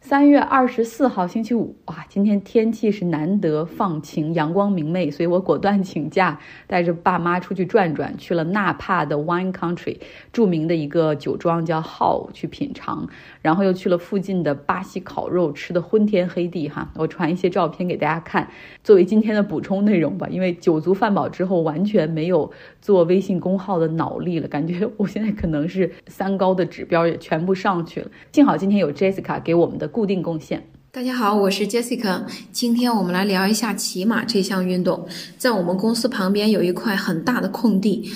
三月二十四号星期五，哇，今天天气是难得放晴，阳光明媚，所以我果断请假，带着爸妈出去转转，去了纳帕的 Wine Country，著名的一个酒庄叫 Hall 去品尝，然后又去了附近的巴西烤肉，吃的昏天黑地哈。我传一些照片给大家看，作为今天的补充内容吧。因为酒足饭饱之后，完全没有做微信公号的脑力了，感觉我现在可能是三高的指标也全部上去了。幸好今天有 Jessica 给我们的。固定贡献。大家好，我是 Jessica。今天我们来聊一下骑马这项运动。在我们公司旁边有一块很大的空地。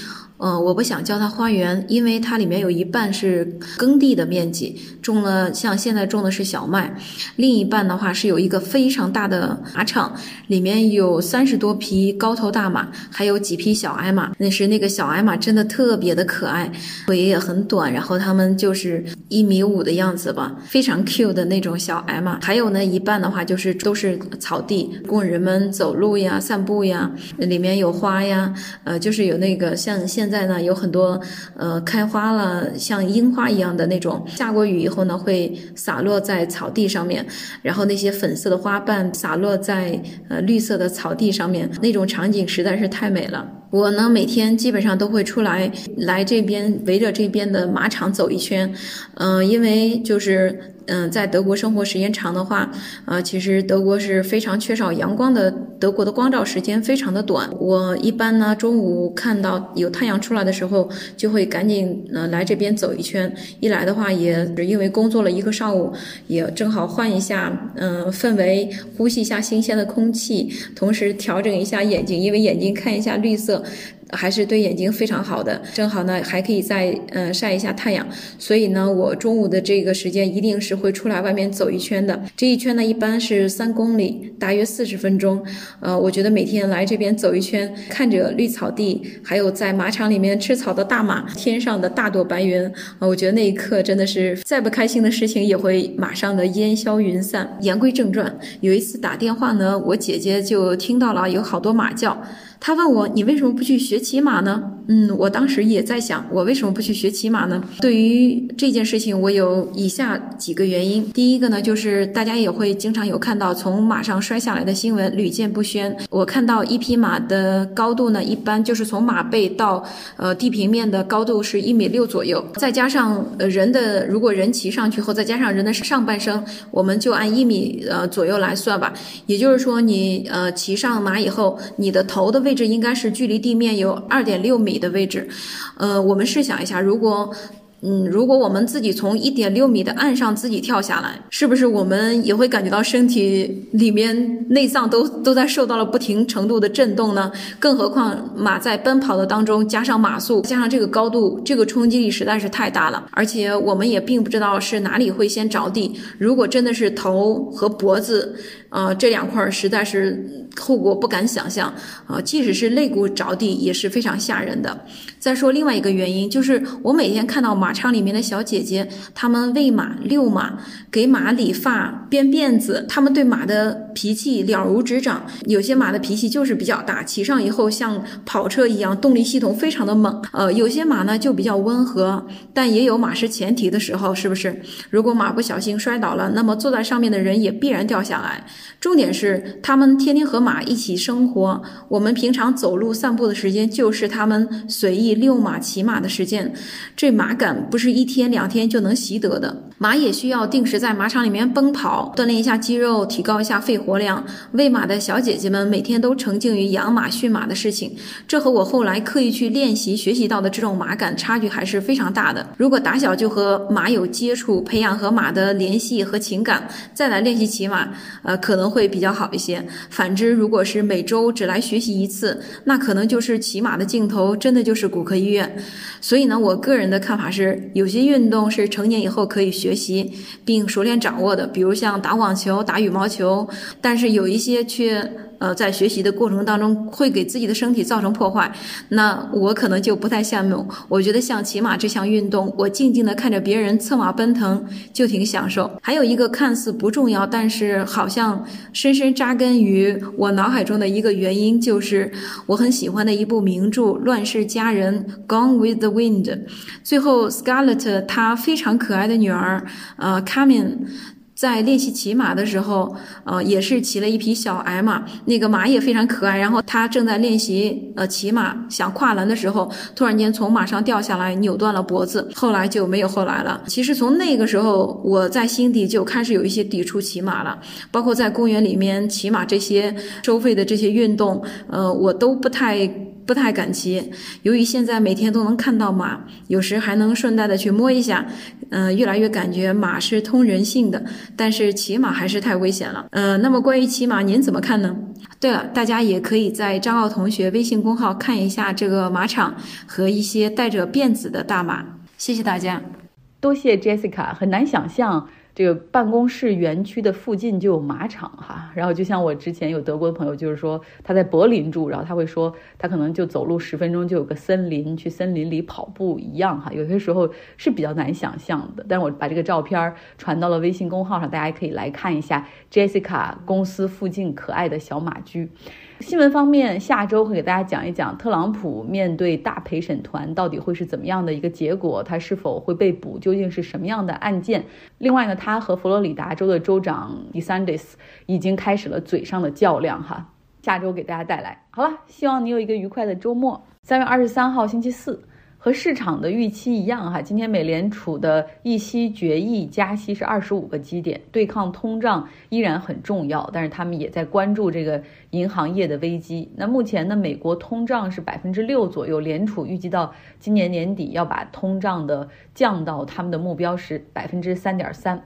嗯，我不想叫它花园，因为它里面有一半是耕地的面积，种了像现在种的是小麦，另一半的话是有一个非常大的马场，里面有三十多匹高头大马，还有几匹小矮马。那是那个小矮马真的特别的可爱，腿也很短，然后它们就是一米五的样子吧，非常 Q 的那种小矮马。还有呢，一半的话就是都是草地，供人们走路呀、散步呀，里面有花呀，呃，就是有那个像现。在在呢，有很多呃开花了，像樱花一样的那种，下过雨以后呢，会洒落在草地上面，然后那些粉色的花瓣洒落在呃绿色的草地上面，那种场景实在是太美了。我呢，每天基本上都会出来来这边围着这边的马场走一圈，嗯，因为就是。嗯，在德国生活时间长的话，呃，其实德国是非常缺少阳光的，德国的光照时间非常的短。我一般呢，中午看到有太阳出来的时候，就会赶紧呃来这边走一圈。一来的话，也是因为工作了一个上午，也正好换一下嗯氛围，呼吸一下新鲜的空气，同时调整一下眼睛，因为眼睛看一下绿色。还是对眼睛非常好的，正好呢还可以再嗯晒一下太阳，所以呢我中午的这个时间一定是会出来外面走一圈的。这一圈呢一般是三公里，大约四十分钟。呃，我觉得每天来这边走一圈，看着绿草地，还有在马场里面吃草的大马，天上的大朵白云，啊，我觉得那一刻真的是再不开心的事情也会马上的烟消云散。言归正传，有一次打电话呢，我姐姐就听到了有好多马叫。他问我：“你为什么不去学骑马呢？”嗯，我当时也在想，我为什么不去学骑马呢？对于这件事情，我有以下几个原因。第一个呢，就是大家也会经常有看到从马上摔下来的新闻，屡见不鲜。我看到一匹马的高度呢，一般就是从马背到呃地平面的高度是一米六左右，再加上呃人的，如果人骑上去后，再加上人的上半身，我们就按一米呃左右来算吧。也就是说，你呃骑上马以后，你的头的位。置应该是距离地面有二点六米的位置，呃，我们试想一下，如果。嗯，如果我们自己从一点六米的岸上自己跳下来，是不是我们也会感觉到身体里面内脏都都在受到了不停程度的震动呢？更何况马在奔跑的当中，加上马速，加上这个高度，这个冲击力实在是太大了。而且我们也并不知道是哪里会先着地。如果真的是头和脖子，呃，这两块实在是后果不敢想象啊！即使是肋骨着地也是非常吓人的。再说另外一个原因，就是我每天看到马。场里面的小姐姐，她们喂马、遛马，给马理发、编辫子，她们对马的脾气了如指掌。有些马的脾气就是比较大，骑上以后像跑车一样，动力系统非常的猛。呃，有些马呢就比较温和，但也有马失前蹄的时候，是不是？如果马不小心摔倒了，那么坐在上面的人也必然掉下来。重点是，他们天天和马一起生活，我们平常走路散步的时间就是他们随意遛马、骑马的时间，这马感。不是一天两天就能习得的，马也需要定时在马场里面奔跑，锻炼一下肌肉，提高一下肺活量。喂马的小姐姐们每天都沉浸于养马驯马的事情，这和我后来刻意去练习学习到的这种马感差距还是非常大的。如果打小就和马有接触，培养和马的联系和情感，再来练习骑马，呃，可能会比较好一些。反之，如果是每周只来学习一次，那可能就是骑马的镜头，真的就是骨科医院。所以呢，我个人的看法是。有些运动是成年以后可以学习并熟练掌握的，比如像打网球、打羽毛球，但是有一些却。呃，在学习的过程当中会给自己的身体造成破坏，那我可能就不太羡慕。我觉得像骑马这项运动，我静静的看着别人策马奔腾就挺享受。还有一个看似不重要，但是好像深深扎根于我脑海中的一个原因，就是我很喜欢的一部名著《乱世佳人》（Gone with the Wind）。最后，Scarlett 她非常可爱的女儿，呃，Carmen。在练习骑马的时候，呃，也是骑了一匹小矮马，那个马也非常可爱。然后他正在练习呃骑马，想跨栏的时候，突然间从马上掉下来，扭断了脖子。后来就没有后来了。其实从那个时候，我在心底就开始有一些抵触骑马了，包括在公园里面骑马这些收费的这些运动，呃，我都不太。不太敢骑，由于现在每天都能看到马，有时还能顺带的去摸一下，嗯，越来越感觉马是通人性的，但是骑马还是太危险了。嗯，那么关于骑马，您怎么看呢？对了，大家也可以在张奥同学微信公号看一下这个马场和一些带着辫子的大马。谢谢大家，多谢 Jessica，很难想象。这个办公室园区的附近就有马场哈，然后就像我之前有德国的朋友，就是说他在柏林住，然后他会说他可能就走路十分钟就有个森林，去森林里跑步一样哈，有些时候是比较难想象的。但是我把这个照片传到了微信公号上，大家可以来看一下 Jessica 公司附近可爱的小马驹。新闻方面，下周会给大家讲一讲特朗普面对大陪审团到底会是怎么样的一个结果，他是否会被捕，究竟是什么样的案件。另外呢，他和佛罗里达州的州长 DeSantis 已经开始了嘴上的较量哈。下周给大家带来，好了，希望你有一个愉快的周末。三月二十三号星期四。和市场的预期一样，哈，今天美联储的议息决议加息是二十五个基点，对抗通胀依然很重要，但是他们也在关注这个银行业的危机。那目前呢，美国通胀是百分之六左右，联储预计到今年年底要把通胀的降到他们的目标是百分之三点三。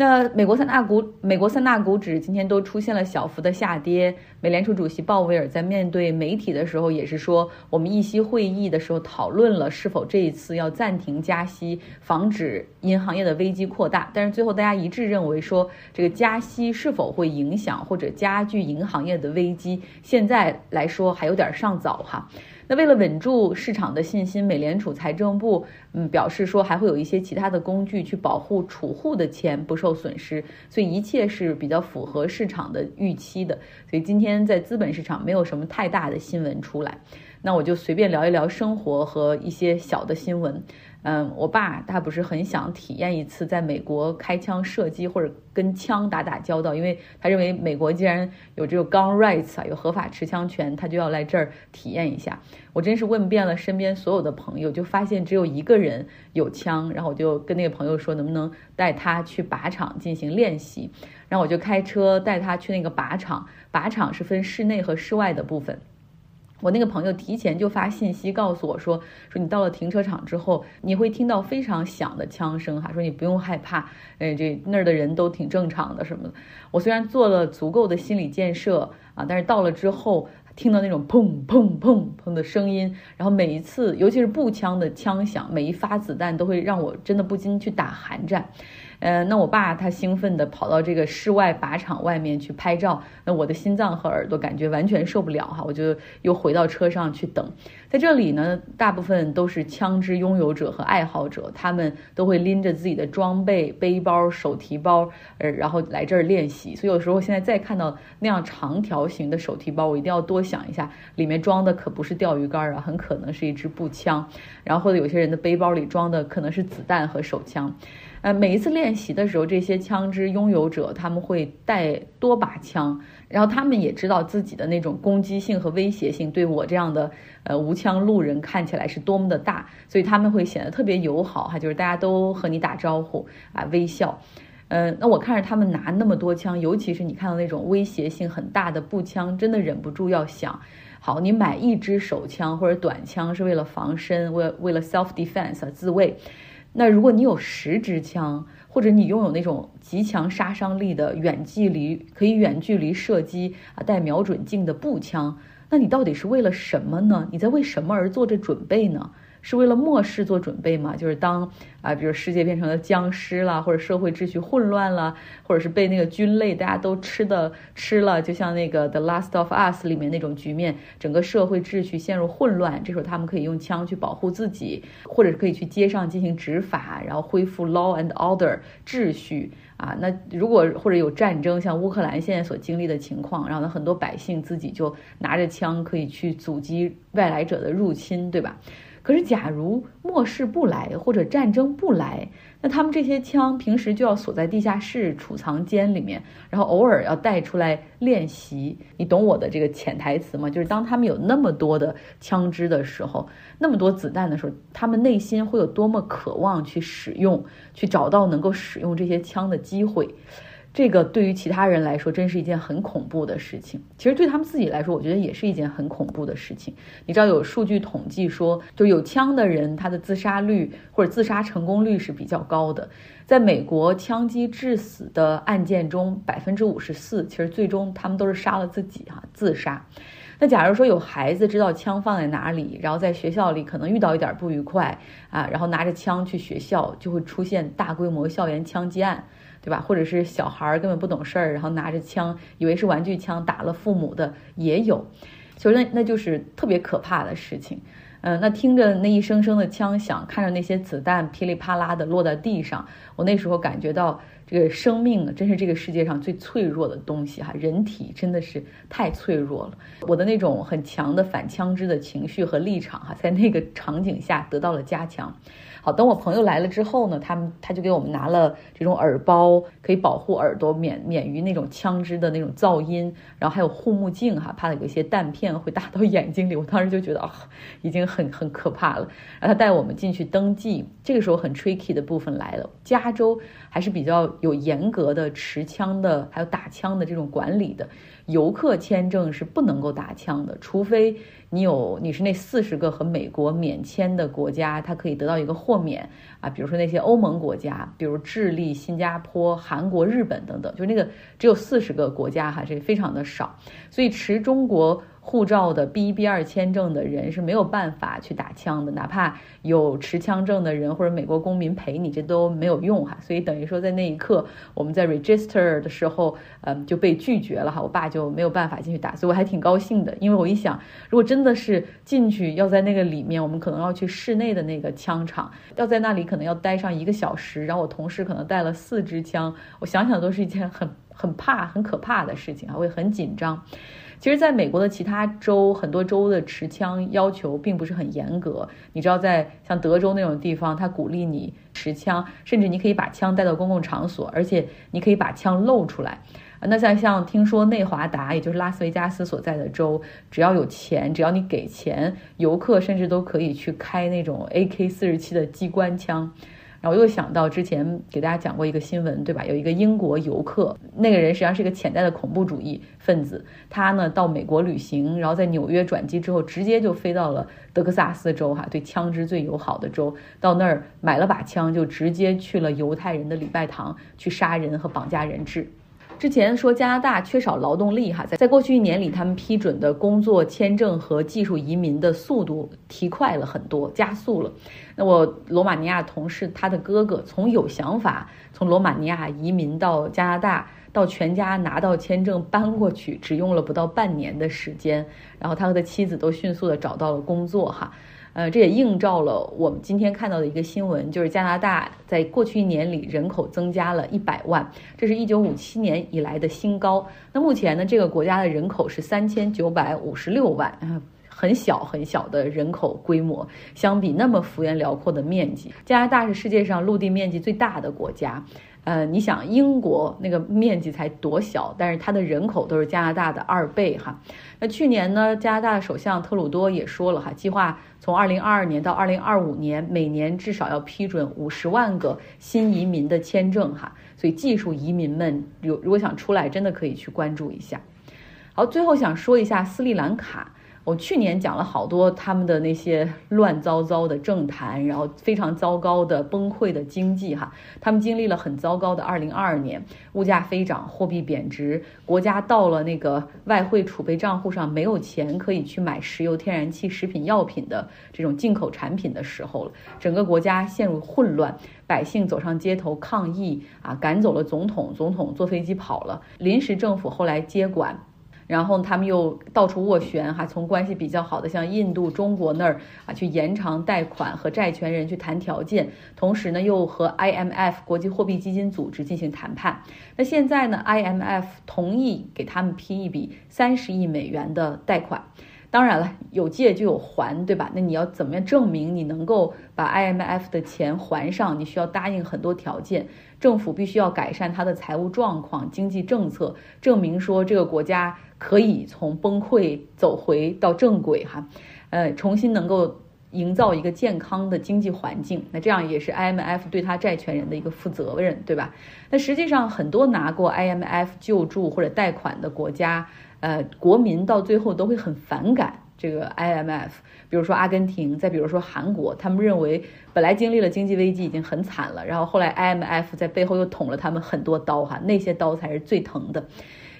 那美国三大股，美国三大股指今天都出现了小幅的下跌。美联储主席鲍威尔在面对媒体的时候也是说，我们议息会议的时候讨论了是否这一次要暂停加息，防止银行业的危机扩大。但是最后大家一致认为说，这个加息是否会影响或者加剧银行业的危机，现在来说还有点上早哈。那为了稳住市场的信心，美联储财政部嗯表示说还会有一些其他的工具去保护储户的钱不受损失，所以一切是比较符合市场的预期的。所以今天在资本市场没有什么太大的新闻出来，那我就随便聊一聊生活和一些小的新闻。嗯，我爸他不是很想体验一次在美国开枪射击或者跟枪打打交道，因为他认为美国既然有这个 gun rights 啊，有合法持枪权，他就要来这儿体验一下。我真是问遍了身边所有的朋友，就发现只有一个人有枪，然后我就跟那个朋友说，能不能带他去靶场进行练习？然后我就开车带他去那个靶场，靶场是分室内和室外的部分。我那个朋友提前就发信息告诉我说，说你到了停车场之后，你会听到非常响的枪声哈，说你不用害怕，哎，这那儿的人都挺正常的什么的。我虽然做了足够的心理建设啊，但是到了之后听到那种砰砰砰砰的声音，然后每一次，尤其是步枪的枪响，每一发子弹都会让我真的不禁去打寒战。呃，那我爸他兴奋地跑到这个室外靶场外面去拍照，那我的心脏和耳朵感觉完全受不了哈，我就又回到车上去等。在这里呢，大部分都是枪支拥有者和爱好者，他们都会拎着自己的装备、背包、手提包，呃，然后来这儿练习。所以有时候现在再看到那样长条形的手提包，我一定要多想一下，里面装的可不是钓鱼竿啊，很可能是一支步枪。然后或者有些人的背包里装的可能是子弹和手枪。呃，每一次练习的时候，这些枪支拥有者他们会带多把枪，然后他们也知道自己的那种攻击性和威胁性对我这样的呃无枪路人看起来是多么的大，所以他们会显得特别友好哈，就是大家都和你打招呼啊，微笑。嗯，那我看着他们拿那么多枪，尤其是你看到那种威胁性很大的步枪，真的忍不住要想，好，你买一支手枪或者短枪是为了防身，为为了 self defense 自卫。那如果你有十支枪，或者你拥有那种极强杀伤力的远距离可以远距离射击啊带瞄准镜的步枪，那你到底是为了什么呢？你在为什么而做着准备呢？是为了末世做准备吗？就是当啊，比如世界变成了僵尸了，或者社会秩序混乱了，或者是被那个菌类大家都吃的吃了，就像那个《The Last of Us》里面那种局面，整个社会秩序陷入混乱，这时候他们可以用枪去保护自己，或者是可以去街上进行执法，然后恢复 law and order 秩序啊。那如果或者有战争，像乌克兰现在所经历的情况，然后呢，很多百姓自己就拿着枪可以去阻击外来者的入侵，对吧？可是假如末世不来或者战争不来，那他们这些枪平时就要锁在地下室储藏间里面，然后偶尔要带出来练习。你懂我的这个潜台词吗？就是当他们有那么多的枪支的时候，那么多子弹的时候，他们内心会有多么渴望去使用，去找到能够使用这些枪的机会。这个对于其他人来说，真是一件很恐怖的事情。其实对他们自己来说，我觉得也是一件很恐怖的事情。你知道有数据统计说，就有枪的人，他的自杀率或者自杀成功率是比较高的。在美国枪击致死的案件中，百分之五十四其实最终他们都是杀了自己哈，自杀。那假如说有孩子知道枪放在哪里，然后在学校里可能遇到一点不愉快啊，然后拿着枪去学校，就会出现大规模校园枪击案。对吧？或者是小孩儿根本不懂事儿，然后拿着枪，以为是玩具枪打了父母的也有，所以那那就是特别可怕的事情。嗯，那听着那一声声的枪响，看着那些子弹噼里啪啦的落在地上，我那时候感觉到这个生命真是这个世界上最脆弱的东西哈，人体真的是太脆弱了。我的那种很强的反枪支的情绪和立场哈，在那个场景下得到了加强。好，等我朋友来了之后呢，他们他就给我们拿了这种耳包，可以保护耳朵免免于那种枪支的那种噪音，然后还有护目镜哈，怕有一些弹片会打到眼睛里。我当时就觉得啊，已经很很可怕了。然 后他带我们进去登记，这个时候很 tricky 的部分来了，加州还是比较有严格的持枪的还有打枪的这种管理的。游客签证是不能够打枪的，除非你有你是那四十个和美国免签的国家，它可以得到一个豁免啊。比如说那些欧盟国家，比如智利、新加坡、韩国、日本等等，就那个只有四十个国家哈，这非常的少，所以持中国。护照的 B 一 B 二签证的人是没有办法去打枪的，哪怕有持枪证的人或者美国公民陪你，这都没有用哈。所以等于说在那一刻，我们在 register 的时候，嗯，就被拒绝了哈。我爸就没有办法进去打，所以我还挺高兴的，因为我一想，如果真的是进去要在那个里面，我们可能要去室内的那个枪场，要在那里可能要待上一个小时，然后我同事可能带了四支枪，我想想都是一件很很怕、很可怕的事情啊，会很紧张。其实，在美国的其他州，很多州的持枪要求并不是很严格。你知道，在像德州那种地方，他鼓励你持枪，甚至你可以把枪带到公共场所，而且你可以把枪露出来。那像像听说内华达，也就是拉斯维加斯所在的州，只要有钱，只要你给钱，游客甚至都可以去开那种 AK 四十七的机关枪。然后我又想到之前给大家讲过一个新闻，对吧？有一个英国游客，那个人实际上是一个潜在的恐怖主义分子。他呢到美国旅行，然后在纽约转机之后，直接就飞到了德克萨斯州，哈，对枪支最友好的州。到那儿买了把枪，就直接去了犹太人的礼拜堂，去杀人和绑架人质。之前说加拿大缺少劳动力，哈，在在过去一年里，他们批准的工作签证和技术移民的速度提快了很多，加速了。那我罗马尼亚同事他的哥哥从有想法从罗马尼亚移民到加拿大，到全家拿到签证搬过去，只用了不到半年的时间。然后他和他妻子都迅速的找到了工作，哈。呃，这也映照了我们今天看到的一个新闻，就是加拿大在过去一年里人口增加了一百万，这是一九五七年以来的新高。那目前呢，这个国家的人口是三千九百五十六万，很小很小的人口规模，相比那么幅员辽阔的面积，加拿大是世界上陆地面积最大的国家。呃，你想英国那个面积才多小，但是它的人口都是加拿大的二倍哈。那去年呢，加拿大首相特鲁多也说了哈，计划从二零二二年到二零二五年，每年至少要批准五十万个新移民的签证哈。所以技术移民们有如果想出来，真的可以去关注一下。好，最后想说一下斯里兰卡。我去年讲了好多他们的那些乱糟糟的政坛，然后非常糟糕的崩溃的经济哈，他们经历了很糟糕的二零二二年，物价飞涨，货币贬值，国家到了那个外汇储备账户上没有钱可以去买石油、天然气、食品药品的这种进口产品的时候了，整个国家陷入混乱，百姓走上街头抗议啊，赶走了总统，总统坐飞机跑了，临时政府后来接管。然后他们又到处斡旋，哈，从关系比较好的像印度、中国那儿啊，去延长贷款和债权人去谈条件，同时呢，又和 IMF 国际货币基金组织进行谈判。那现在呢，IMF 同意给他们批一笔三十亿美元的贷款。当然了，有借就有还，对吧？那你要怎么样证明你能够把 IMF 的钱还上？你需要答应很多条件，政府必须要改善它的财务状况、经济政策，证明说这个国家可以从崩溃走回到正轨，哈，呃，重新能够营造一个健康的经济环境。那这样也是 IMF 对他债权人的一个负责任，对吧？那实际上很多拿过 IMF 救助或者贷款的国家。呃，国民到最后都会很反感这个 IMF，比如说阿根廷，再比如说韩国，他们认为本来经历了经济危机已经很惨了，然后后来 IMF 在背后又捅了他们很多刀哈，那些刀才是最疼的，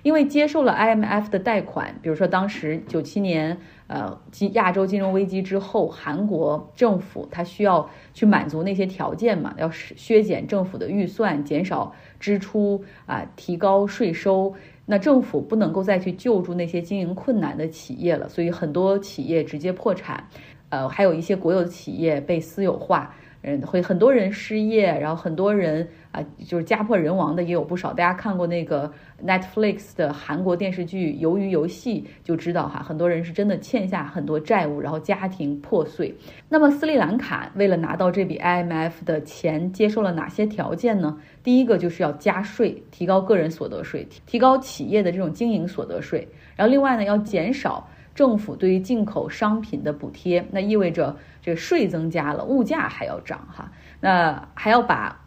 因为接受了 IMF 的贷款，比如说当时九七年呃金亚洲金融危机之后，韩国政府它需要去满足那些条件嘛，要削减政府的预算，减少支出啊，提高税收。那政府不能够再去救助那些经营困难的企业了，所以很多企业直接破产，呃，还有一些国有企业被私有化。嗯，会很多人失业，然后很多人啊，就是家破人亡的也有不少。大家看过那个 Netflix 的韩国电视剧《鱿鱼游戏》，就知道哈，很多人是真的欠下很多债务，然后家庭破碎。那么斯里兰卡为了拿到这笔 IMF 的钱，接受了哪些条件呢？第一个就是要加税，提高个人所得税，提高企业的这种经营所得税。然后另外呢，要减少政府对于进口商品的补贴，那意味着。这个税增加了，物价还要涨哈，那还要把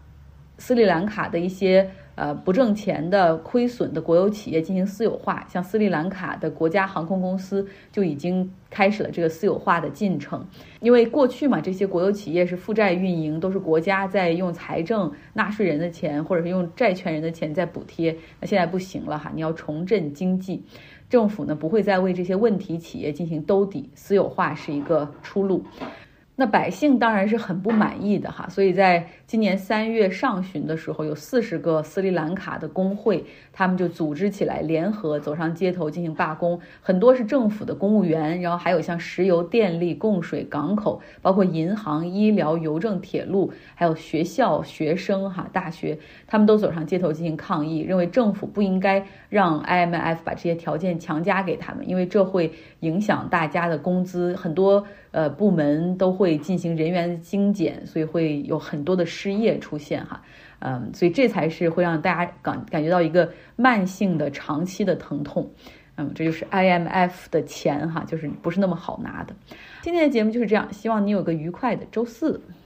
斯里兰卡的一些呃不挣钱的、亏损的国有企业进行私有化，像斯里兰卡的国家航空公司就已经开始了这个私有化的进程。因为过去嘛，这些国有企业是负债运营，都是国家在用财政纳税人的钱或者是用债权人的钱在补贴，那现在不行了哈，你要重振经济。政府呢不会再为这些问题企业进行兜底，私有化是一个出路。那百姓当然是很不满意的哈，所以在今年三月上旬的时候，有四十个斯里兰卡的工会，他们就组织起来，联合走上街头进行罢工。很多是政府的公务员，然后还有像石油、电力、供水、港口，包括银行、医疗、邮政、铁路，还有学校、学生哈、大学，他们都走上街头进行抗议，认为政府不应该让 IMF 把这些条件强加给他们，因为这会影响大家的工资，很多。呃，部门都会进行人员精简，所以会有很多的失业出现哈，嗯，所以这才是会让大家感感觉到一个慢性的、长期的疼痛，嗯，这就是 IMF 的钱哈，就是不是那么好拿的。今天的节目就是这样，希望你有个愉快的周四。